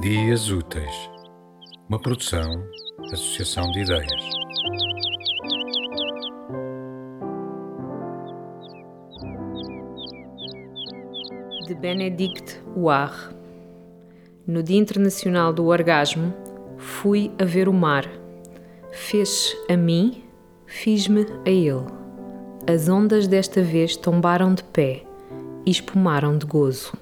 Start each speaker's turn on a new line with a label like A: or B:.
A: Dias Úteis, uma produção, associação de ideias.
B: De Benedict Huar. No Dia Internacional do Orgasmo, fui a ver o mar. Fez a mim, fiz-me a ele. As ondas desta vez tombaram de pé e espumaram de gozo.